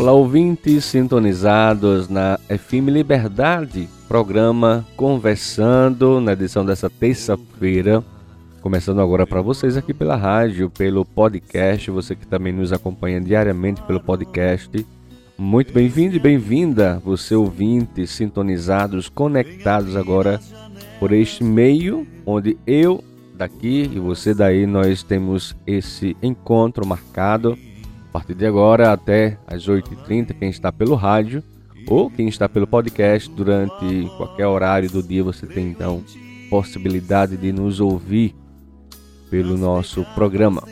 Olá, ouvintes sintonizados na FM Liberdade, programa Conversando, na edição dessa terça-feira. Começando agora para vocês aqui pela rádio, pelo podcast, você que também nos acompanha diariamente pelo podcast. Muito bem-vindo e bem-vinda, você ouvinte, sintonizados, conectados agora por este meio, onde eu daqui e você daí, nós temos esse encontro marcado partir de agora até às 8h30, quem está pelo rádio ou quem está pelo podcast durante qualquer horário do dia, você tem então possibilidade de nos ouvir pelo nosso programa.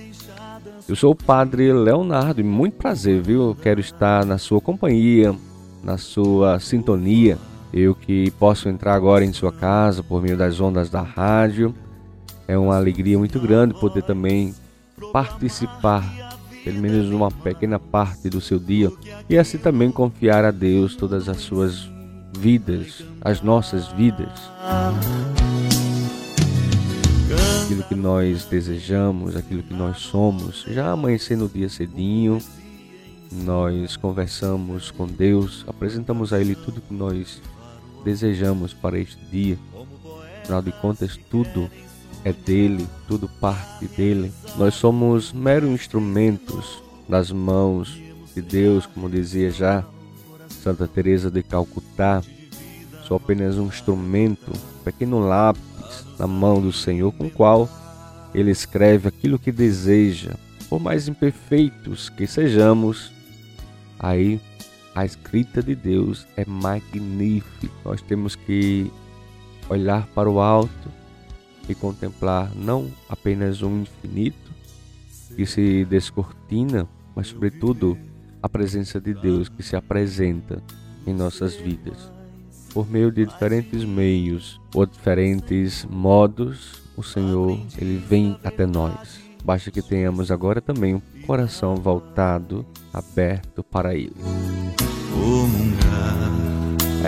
Eu sou o Padre Leonardo e muito prazer, viu? Quero estar na sua companhia, na sua sintonia. Eu que posso entrar agora em sua casa por meio das ondas da rádio. É uma alegria muito grande poder também participar pelo menos uma pequena parte do seu dia, e assim também confiar a Deus todas as suas vidas, as nossas vidas. Aquilo que nós desejamos, aquilo que nós somos. Já amanhecendo o dia cedinho, nós conversamos com Deus, apresentamos a Ele tudo que nós desejamos para este dia. Afinal de contas, tudo é dele, tudo parte dele. Nós somos meros instrumentos nas mãos de Deus, como dizia já Santa Teresa de Calcutá. Sou apenas um instrumento, um pequeno lápis na mão do Senhor com o qual ele escreve aquilo que deseja. Por mais imperfeitos que sejamos, aí a escrita de Deus é magnífica. Nós temos que olhar para o alto e contemplar não apenas um infinito que se descortina, mas sobretudo a presença de Deus que se apresenta em nossas vidas. Por meio de diferentes meios ou diferentes modos, o Senhor ele vem até nós. Basta que tenhamos agora também um coração voltado, aberto para Ele.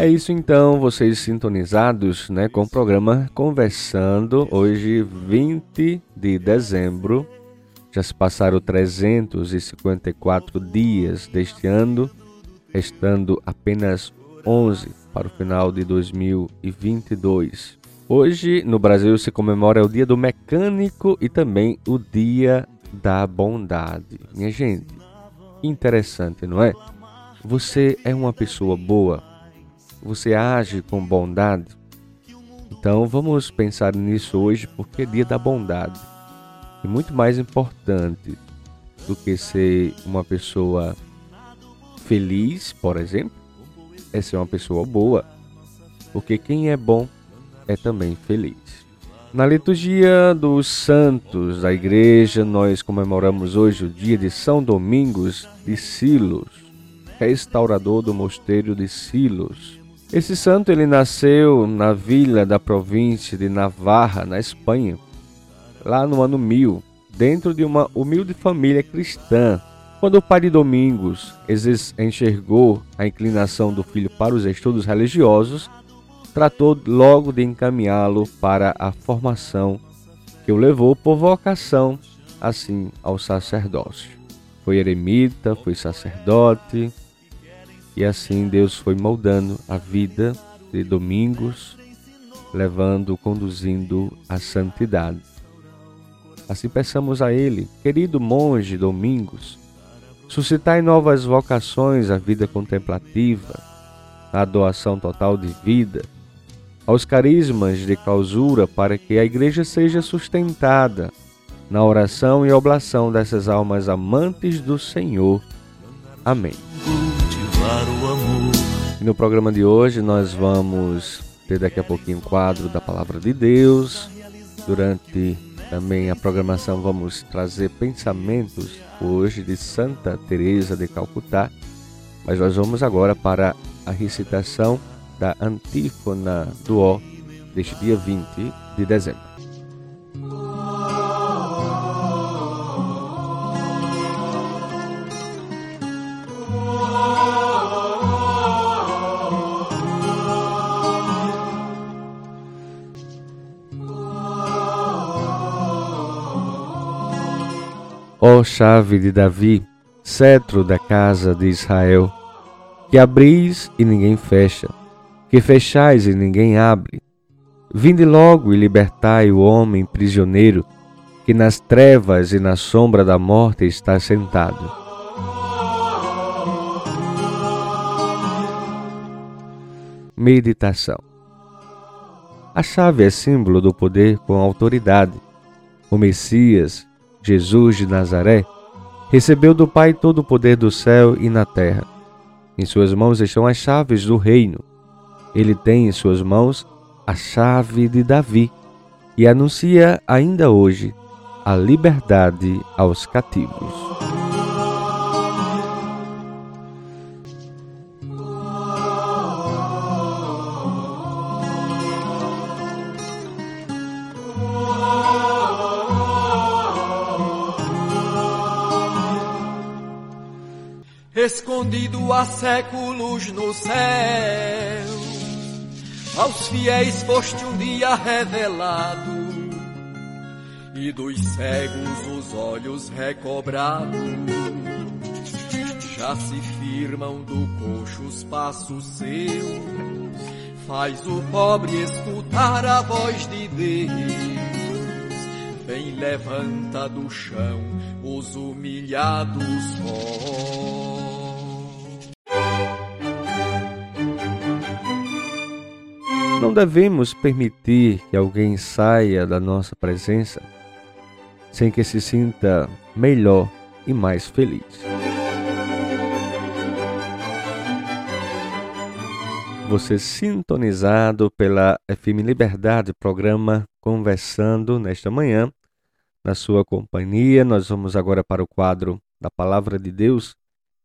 É isso então, vocês sintonizados né, com o programa Conversando, hoje 20 de dezembro. Já se passaram 354 dias deste ano, restando apenas 11 para o final de 2022. Hoje no Brasil se comemora o Dia do Mecânico e também o Dia da Bondade. Minha gente, interessante, não é? Você é uma pessoa boa, você age com bondade? Então vamos pensar nisso hoje porque é dia da bondade. E muito mais importante do que ser uma pessoa feliz, por exemplo, é ser uma pessoa boa. Porque quem é bom é também feliz. Na liturgia dos santos da igreja, nós comemoramos hoje o dia de São Domingos de Silos, restaurador do mosteiro de Silos. Esse santo ele nasceu na vila da província de Navarra, na Espanha, lá no ano 1000, dentro de uma humilde família cristã. Quando o pai de Domingos enxergou a inclinação do filho para os estudos religiosos, tratou logo de encaminhá-lo para a formação que o levou por vocação assim ao sacerdócio. Foi eremita, foi sacerdote, e assim Deus foi moldando a vida de Domingos, levando, conduzindo à santidade. Assim peçamos a Ele, querido monge Domingos, Suscitai novas vocações à vida contemplativa, à doação total de vida, aos carismas de clausura para que a igreja seja sustentada na oração e oblação dessas almas amantes do Senhor. Amém. No programa de hoje nós vamos ter daqui a pouquinho o quadro da Palavra de Deus. Durante também a programação vamos trazer pensamentos hoje de Santa Teresa de Calcutá. Mas nós vamos agora para a recitação da antífona do Ó deste dia 20 de dezembro. Chave de Davi, cetro da casa de Israel, que abris e ninguém fecha, que fechais e ninguém abre. Vinde logo e libertai o homem prisioneiro, que nas trevas e na sombra da morte está sentado. Meditação A chave é símbolo do poder com autoridade. O Messias, Jesus de Nazaré, recebeu do Pai todo o poder do céu e na terra. Em suas mãos estão as chaves do reino. Ele tem em suas mãos a chave de Davi e anuncia ainda hoje a liberdade aos cativos. Escondido há séculos no céu. Aos fiéis foste um dia revelado, e dos cegos os olhos recobrados. Já se firmam do coxo os passos seus, faz o pobre escutar a voz de Deus. Vem, levanta do chão os humilhados vós. Devemos permitir que alguém saia da nossa presença sem que se sinta melhor e mais feliz. Você sintonizado pela FM Liberdade, programa Conversando nesta manhã, na sua companhia. Nós vamos agora para o quadro da Palavra de Deus.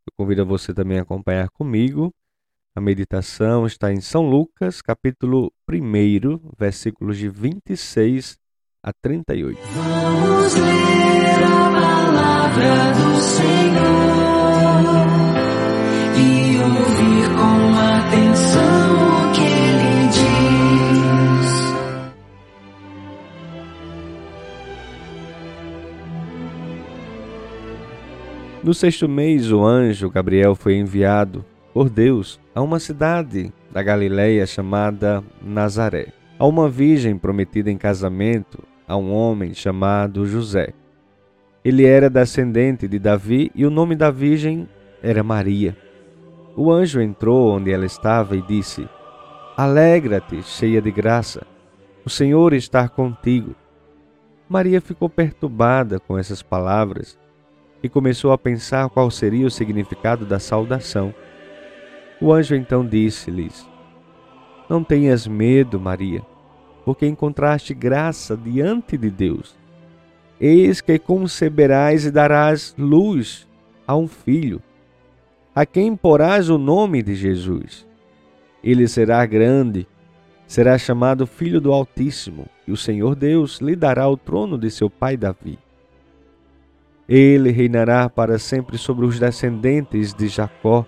Eu convido você também a acompanhar comigo a meditação está em São Lucas, capítulo 1, versículos de 26 a 38. Vamos ler a palavra do Senhor e ouvir com atenção o que ele diz. No sexto mês, o anjo Gabriel foi enviado por Deus a uma cidade da Galiléia chamada Nazaré, a uma virgem prometida em casamento a um homem chamado José. Ele era descendente de Davi e o nome da virgem era Maria. O anjo entrou onde ela estava e disse: Alegra-te, cheia de graça, o Senhor está contigo. Maria ficou perturbada com essas palavras e começou a pensar qual seria o significado da saudação. O anjo então disse-lhes: Não tenhas medo, Maria, porque encontraste graça diante de Deus. Eis que conceberás e darás luz a um filho, a quem porás o nome de Jesus. Ele será grande, será chamado Filho do Altíssimo, e o Senhor Deus lhe dará o trono de seu pai Davi. Ele reinará para sempre sobre os descendentes de Jacó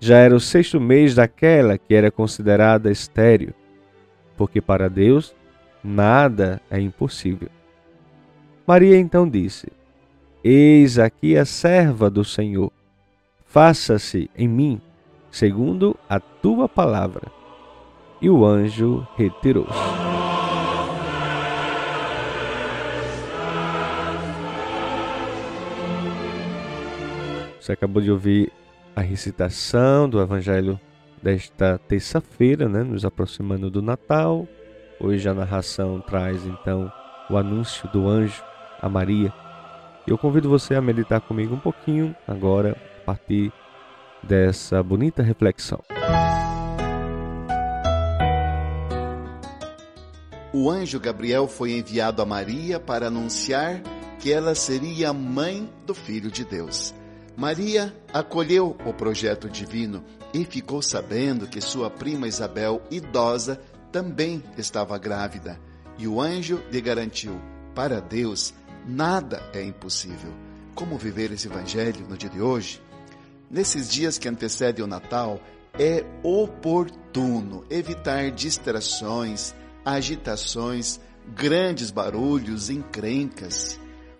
já era o sexto mês daquela que era considerada estéril, porque para Deus nada é impossível. Maria então disse: Eis aqui a serva do Senhor, faça-se em mim segundo a tua palavra. E o anjo retirou-se. Você acabou de ouvir a recitação do Evangelho desta terça-feira, né, nos aproximando do Natal. Hoje a narração traz então o anúncio do anjo a Maria. Eu convido você a meditar comigo um pouquinho agora, a partir dessa bonita reflexão. O anjo Gabriel foi enviado a Maria para anunciar que ela seria mãe do Filho de Deus. Maria acolheu o projeto divino e ficou sabendo que sua prima Isabel, idosa, também estava grávida. E o anjo lhe garantiu: para Deus, nada é impossível. Como viver esse evangelho no dia de hoje? Nesses dias que antecedem o Natal, é oportuno evitar distrações, agitações, grandes barulhos, encrencas.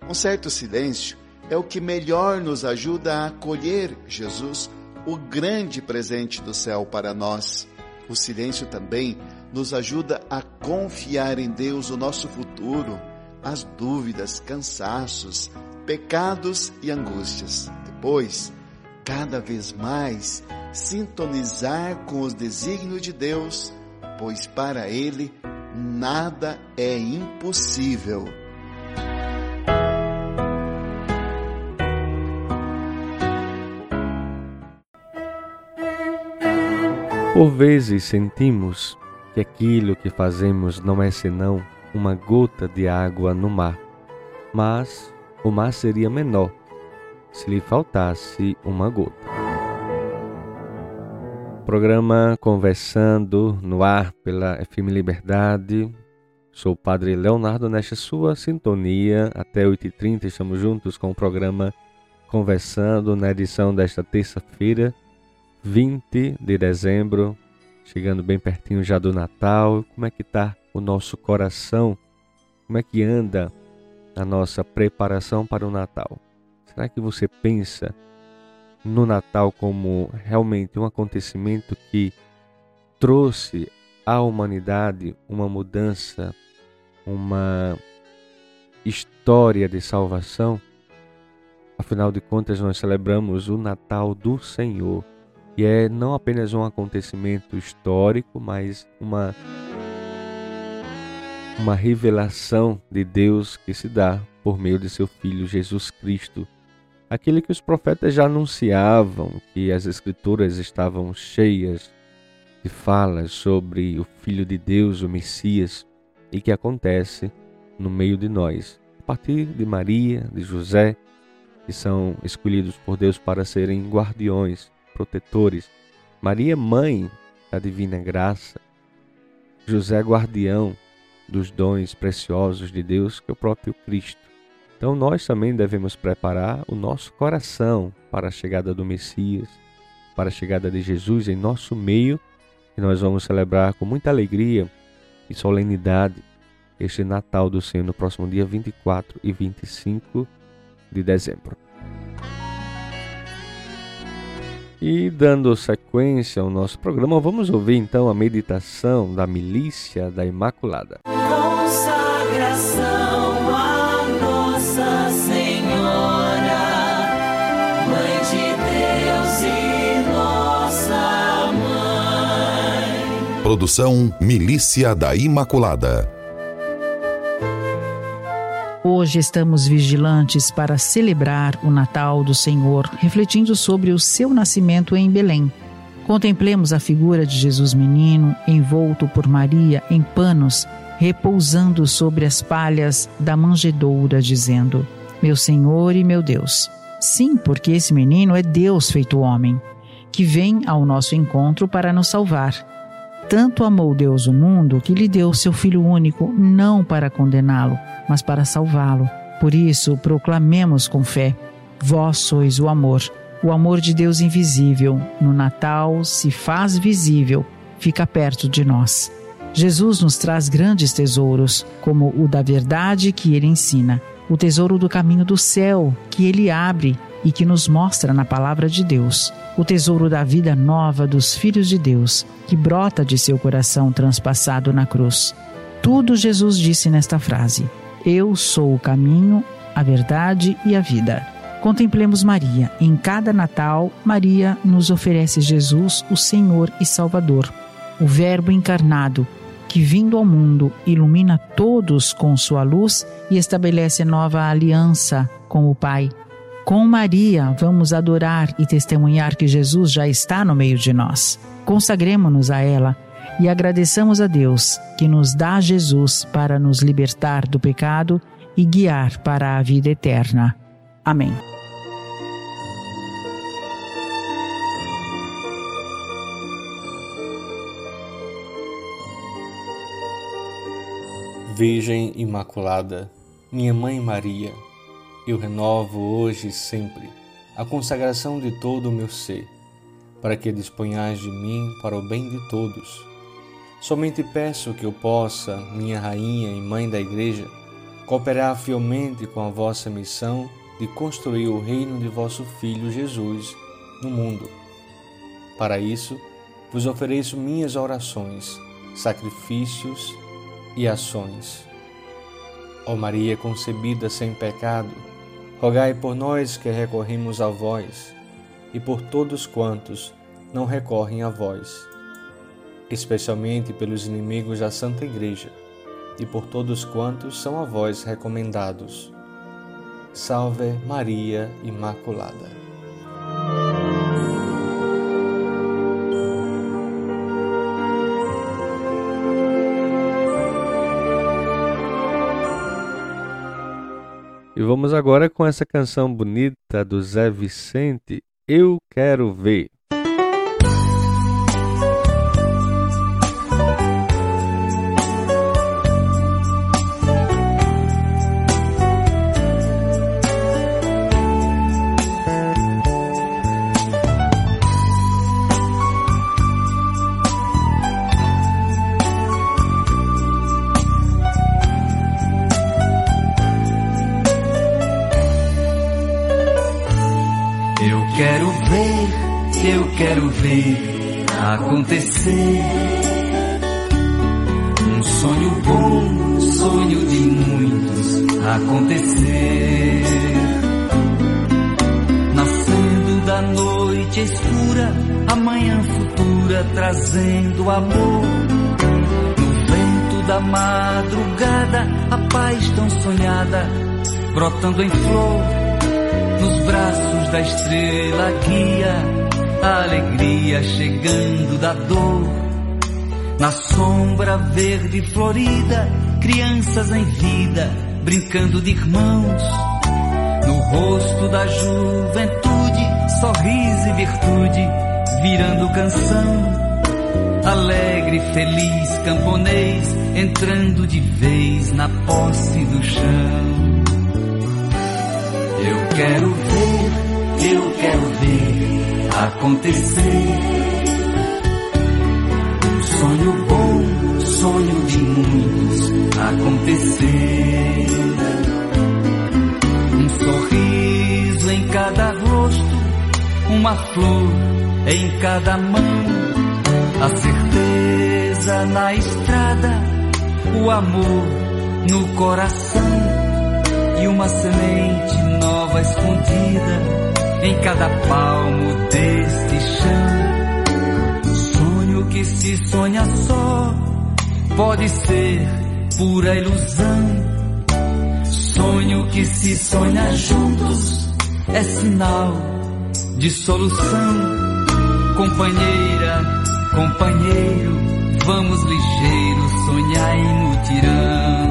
Um certo silêncio é o que melhor nos ajuda a acolher Jesus, o grande presente do céu para nós. O silêncio também nos ajuda a confiar em Deus o nosso futuro, as dúvidas, cansaços, pecados e angústias. Depois, cada vez mais, sintonizar com os desígnios de Deus, pois para Ele nada é impossível. Por vezes sentimos que aquilo que fazemos não é senão uma gota de água no mar, mas o mar seria menor se lhe faltasse uma gota. Programa Conversando no ar pela FM Liberdade. Sou o Padre Leonardo nesta sua sintonia. Até 8h30 estamos juntos com o programa Conversando na edição desta terça-feira, 20 de dezembro, chegando bem pertinho já do Natal. Como é que está o nosso coração? Como é que anda a nossa preparação para o Natal? Será que você pensa no Natal como realmente um acontecimento que trouxe à humanidade uma mudança, uma história de salvação? Afinal de contas, nós celebramos o Natal do Senhor e é não apenas um acontecimento histórico, mas uma uma revelação de Deus que se dá por meio de seu filho Jesus Cristo, aquele que os profetas já anunciavam, que as escrituras estavam cheias de falas sobre o filho de Deus, o Messias, e que acontece no meio de nós, a partir de Maria, de José, que são escolhidos por Deus para serem guardiões protetores, Maria, mãe da divina graça, José, guardião dos dons preciosos de Deus, que é o próprio Cristo. Então, nós também devemos preparar o nosso coração para a chegada do Messias, para a chegada de Jesus em nosso meio, e nós vamos celebrar com muita alegria e solenidade este Natal do Senhor no próximo dia 24 e 25 de dezembro. E dando sequência ao nosso programa, vamos ouvir então a meditação da milícia da Imaculada. Consagração a Nossa Senhora, Mãe de Deus e Nossa Mãe. Produção Milícia da Imaculada. Hoje estamos vigilantes para celebrar o Natal do Senhor, refletindo sobre o seu nascimento em Belém. Contemplemos a figura de Jesus menino, envolto por Maria em panos, repousando sobre as palhas da manjedoura, dizendo: Meu Senhor e meu Deus. Sim, porque esse menino é Deus feito homem, que vem ao nosso encontro para nos salvar. Tanto amou Deus o mundo que lhe deu seu Filho único, não para condená-lo, mas para salvá-lo. Por isso, proclamemos com fé: Vós sois o amor. O amor de Deus invisível, no Natal, se faz visível, fica perto de nós. Jesus nos traz grandes tesouros, como o da verdade que ele ensina, o tesouro do caminho do céu que ele abre e que nos mostra na palavra de Deus, o tesouro da vida nova dos filhos de Deus, que brota de seu coração transpassado na cruz. Tudo Jesus disse nesta frase: Eu sou o caminho, a verdade e a vida. Contemplemos Maria. Em cada Natal, Maria nos oferece Jesus, o Senhor e Salvador, o Verbo encarnado, que vindo ao mundo ilumina todos com sua luz e estabelece nova aliança com o Pai. Com Maria, vamos adorar e testemunhar que Jesus já está no meio de nós. Consagremos-nos a ela e agradeçamos a Deus que nos dá Jesus para nos libertar do pecado e guiar para a vida eterna. Amém. Virgem Imaculada, minha Mãe Maria, eu renovo hoje e sempre a consagração de todo o meu ser, para que disponhais de mim para o bem de todos. Somente peço que eu possa, minha Rainha e Mãe da Igreja, cooperar fielmente com a vossa missão de construir o reino de vosso Filho Jesus no mundo. Para isso, vos ofereço minhas orações, sacrifícios e ações. Ó Maria concebida sem pecado, rogai por nós que recorremos a vós e por todos quantos não recorrem a vós, especialmente pelos inimigos da Santa Igreja e por todos quantos são a vós recomendados. Salve Maria Imaculada. Vamos agora com essa canção bonita do Zé Vicente, Eu Quero Ver. Ver acontecer. Um sonho bom, sonho de muitos acontecer. Nascendo da noite escura, a manhã futura trazendo amor. No vento da madrugada, a paz tão sonhada, brotando em flor. Nos braços da estrela guia alegria chegando da dor. Na sombra verde florida, crianças em vida, brincando de irmãos. No rosto da juventude, sorriso e virtude, virando canção. Alegre, feliz camponês, entrando de vez na posse do chão. Eu quero ver, eu quero ver acontecer. Um sonho bom, sonho de muitos acontecer. Um sorriso em cada rosto, uma flor em cada mão, a certeza na estrada, o amor no coração e uma semente nova escondida em cada palmo deste chão. Sonho que se sonha só pode ser pura ilusão. Sonho que se sonha juntos é sinal de solução. Companheira, companheiro, vamos ligeiro sonhar em mutirão.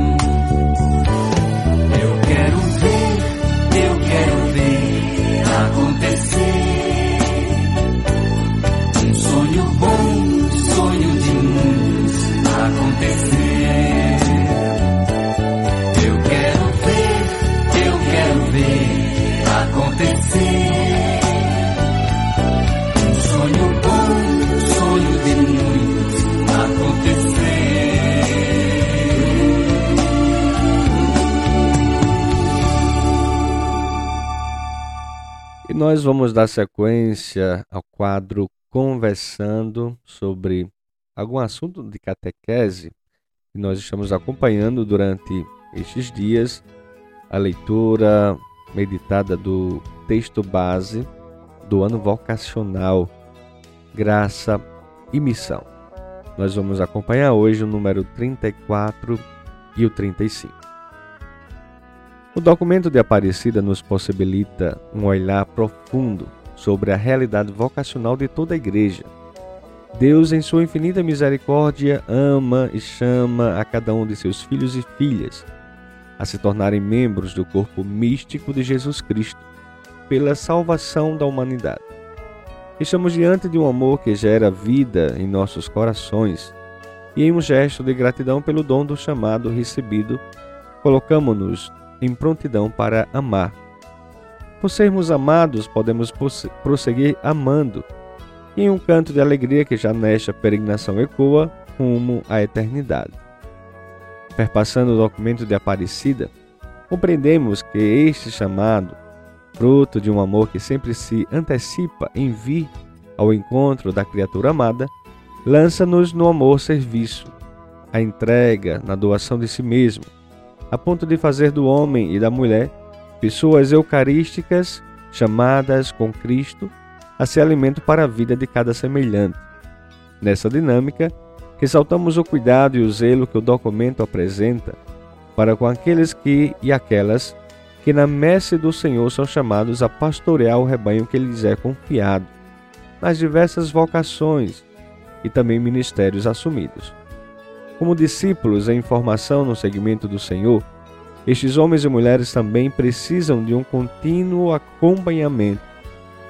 Nós vamos dar sequência ao quadro Conversando sobre algum assunto de catequese que nós estamos acompanhando durante estes dias, a leitura meditada do texto base do ano vocacional Graça e Missão. Nós vamos acompanhar hoje o número 34 e o 35. O documento de Aparecida nos possibilita um olhar profundo sobre a realidade vocacional de toda a Igreja. Deus, em sua infinita misericórdia, ama e chama a cada um de seus filhos e filhas a se tornarem membros do corpo místico de Jesus Cristo, pela salvação da humanidade. Estamos diante de um amor que gera vida em nossos corações e em um gesto de gratidão pelo dom do chamado recebido, colocamos-nos em prontidão para amar. Por sermos amados, podemos prosseguir amando, e em um canto de alegria que já nesta peregrinação ecoa rumo à eternidade. Perpassando o documento de Aparecida, compreendemos que este chamado, fruto de um amor que sempre se antecipa em vir ao encontro da criatura amada, lança-nos no amor-serviço, a entrega na doação de si mesmo, a ponto de fazer do homem e da mulher pessoas eucarísticas chamadas com Cristo a ser alimento para a vida de cada semelhante. Nessa dinâmica, ressaltamos o cuidado e o zelo que o documento apresenta para com aqueles que e aquelas que na messe do Senhor são chamados a pastorear o rebanho que lhes é confiado, nas diversas vocações e também ministérios assumidos. Como discípulos em formação no segmento do Senhor, estes homens e mulheres também precisam de um contínuo acompanhamento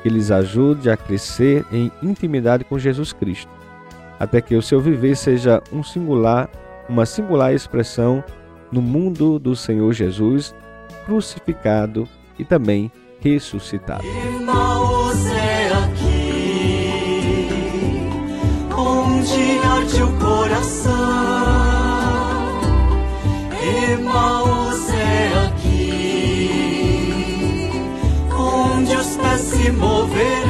que lhes ajude a crescer em intimidade com Jesus Cristo, até que o seu viver seja um singular, uma singular expressão no mundo do Senhor Jesus crucificado e também ressuscitado. é aqui, onde arde o coração. Se moverão.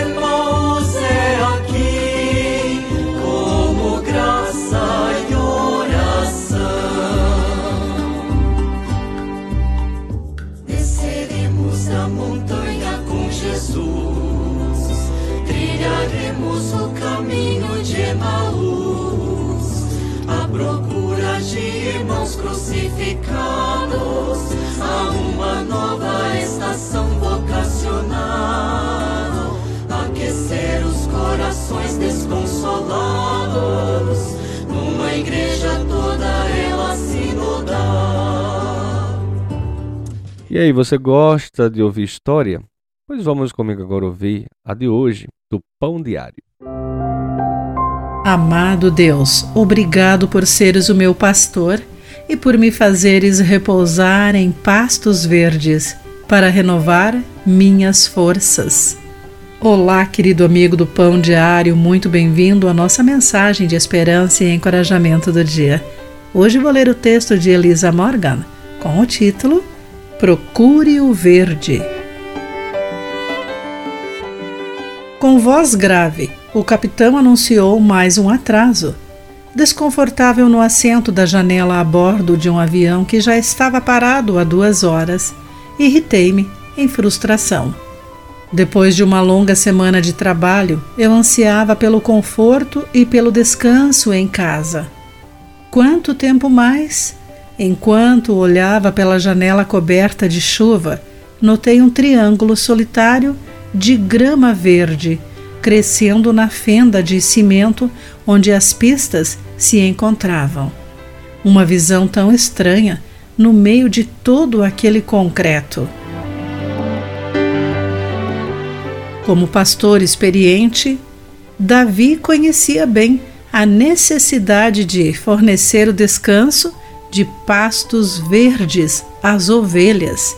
Emaús é aqui, como graça e oração. Desceremos a montanha com Jesus, trilharemos o caminho de Emaús, à procura de irmãos crucificados, aquecer os corações desconsolados, numa igreja toda ela sinodal. E aí, você gosta de ouvir história? Pois vamos comigo agora ouvir a de hoje, do Pão Diário. Amado Deus, obrigado por seres o meu pastor e por me fazeres repousar em pastos verdes para renovar minhas forças. Olá, querido amigo do Pão Diário, muito bem-vindo à nossa mensagem de esperança e encorajamento do dia. Hoje vou ler o texto de Elisa Morgan com o título Procure o Verde. Com voz grave, o capitão anunciou mais um atraso. Desconfortável no assento da janela a bordo de um avião que já estava parado há duas horas, irritei-me em frustração. Depois de uma longa semana de trabalho, eu ansiava pelo conforto e pelo descanso em casa. Quanto tempo mais? Enquanto olhava pela janela coberta de chuva, notei um triângulo solitário de grama verde crescendo na fenda de cimento onde as pistas se encontravam. Uma visão tão estranha no meio de todo aquele concreto. Como pastor experiente, Davi conhecia bem a necessidade de fornecer o descanso de pastos verdes às ovelhas.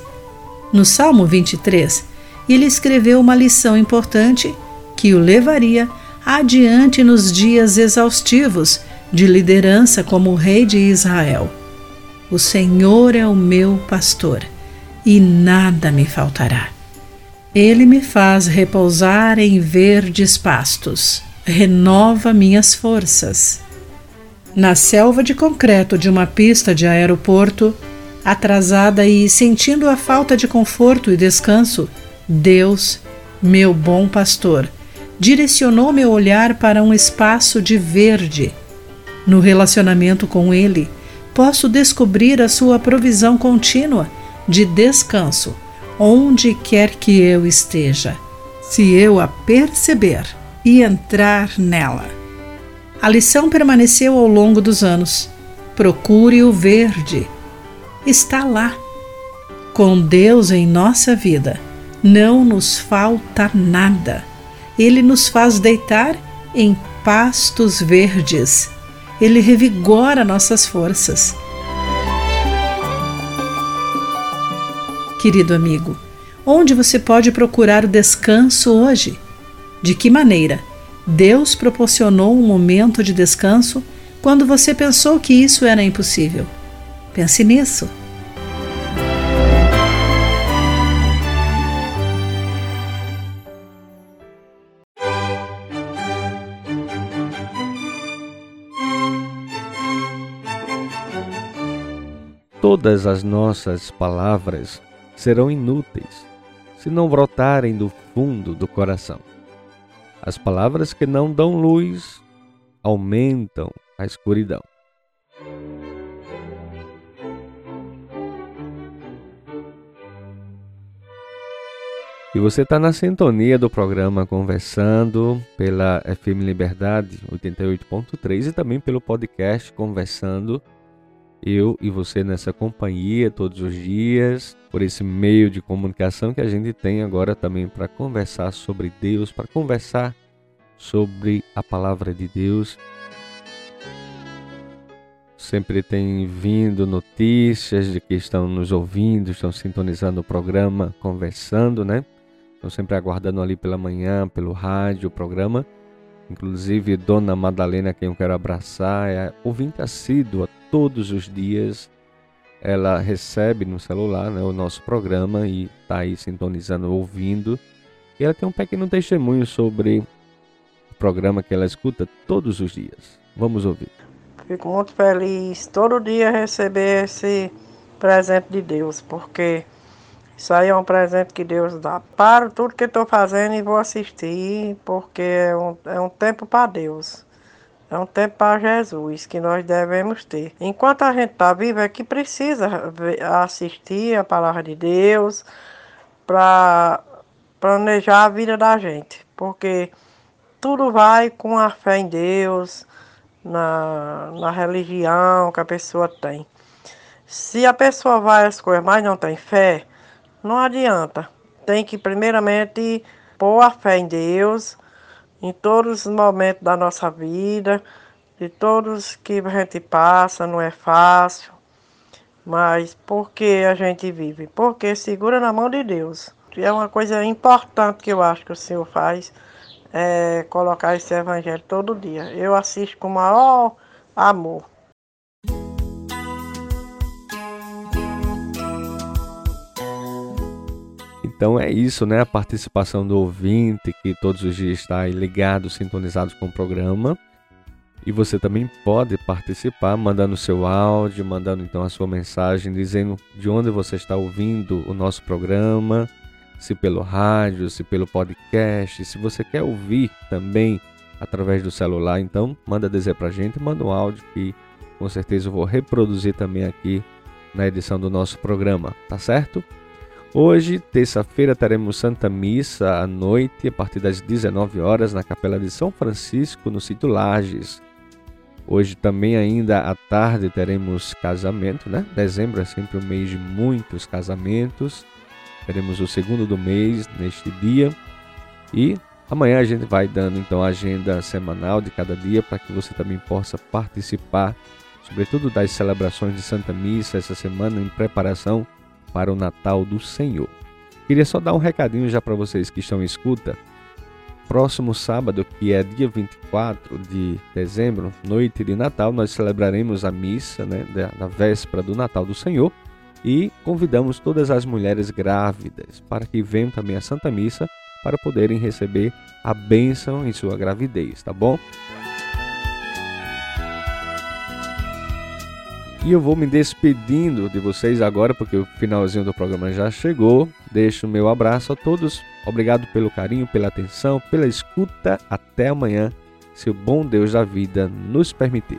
No Salmo 23, ele escreveu uma lição importante que o levaria adiante nos dias exaustivos de liderança como rei de Israel. O Senhor é o meu pastor, e nada me faltará. Ele me faz repousar em verdes pastos, renova minhas forças. Na selva de concreto de uma pista de aeroporto, atrasada e sentindo a falta de conforto e descanso, Deus, meu bom pastor, direcionou meu olhar para um espaço de verde. No relacionamento com Ele, posso descobrir a sua provisão contínua de descanso, onde quer que eu esteja, se eu a perceber e entrar nela. A lição permaneceu ao longo dos anos. Procure o verde. Está lá. Com Deus em nossa vida, não nos falta nada. Ele nos faz deitar em pastos verdes. Ele revigora nossas forças. Querido amigo, onde você pode procurar o descanso hoje? De que maneira? Deus proporcionou um momento de descanso quando você pensou que isso era impossível. Pense nisso. Todas as nossas palavras serão inúteis se não brotarem do fundo do coração. As palavras que não dão luz aumentam a escuridão. E você está na sintonia do programa Conversando pela FM Liberdade 88.3 e também pelo podcast Conversando. Eu e você nessa companhia todos os dias, por esse meio de comunicação que a gente tem agora também para conversar sobre Deus, para conversar sobre a palavra de Deus. Sempre tem vindo notícias de que estão nos ouvindo, estão sintonizando o programa, conversando, né? Estão sempre aguardando ali pela manhã, pelo rádio, o programa. Inclusive, Dona Madalena, quem eu quero abraçar, é ouvinte assídua todos os dias ela recebe no celular né, o nosso programa e está aí sintonizando, ouvindo. E ela tem um pequeno testemunho sobre o programa que ela escuta todos os dias. Vamos ouvir. Fico muito feliz todo dia receber esse presente de Deus, porque isso aí é um presente que Deus dá. Paro tudo que estou fazendo e vou assistir, porque é um, é um tempo para Deus. É um tempo para Jesus que nós devemos ter. Enquanto a gente está vivo, é que precisa assistir a palavra de Deus para planejar a vida da gente. Porque tudo vai com a fé em Deus, na, na religião que a pessoa tem. Se a pessoa vai às coisas, mas não tem fé, não adianta. Tem que primeiramente pôr a fé em Deus em todos os momentos da nossa vida, de todos que a gente passa, não é fácil, mas porque a gente vive? Porque segura na mão de Deus. E é uma coisa importante que eu acho que o Senhor faz, é colocar esse evangelho todo dia. Eu assisto com o maior amor. Então é isso, né? A participação do ouvinte que todos os dias está ligado, sintonizado com o programa. E você também pode participar mandando seu áudio, mandando então a sua mensagem, dizendo de onde você está ouvindo o nosso programa, se pelo rádio, se pelo podcast, se você quer ouvir também através do celular, então manda dizer pra gente, manda um áudio que com certeza eu vou reproduzir também aqui na edição do nosso programa, tá certo? Hoje, terça-feira, teremos Santa Missa à noite, a partir das 19 horas, na Capela de São Francisco, no sítio Lages. Hoje também ainda à tarde teremos casamento, né? Dezembro é sempre um mês de muitos casamentos. Teremos o segundo do mês neste dia. E amanhã a gente vai dando então a agenda semanal de cada dia para que você também possa participar, sobretudo das celebrações de Santa Missa essa semana em preparação para o Natal do Senhor. Queria só dar um recadinho já para vocês que estão em escuta. Próximo sábado, que é dia 24 de dezembro, noite de Natal, nós celebraremos a missa né, da, da véspera do Natal do Senhor. E convidamos todas as mulheres grávidas para que venham também à Santa Missa para poderem receber a bênção em sua gravidez, tá bom? E eu vou me despedindo de vocês agora, porque o finalzinho do programa já chegou. Deixo o meu abraço a todos. Obrigado pelo carinho, pela atenção, pela escuta. Até amanhã, se o bom Deus da vida nos permitir.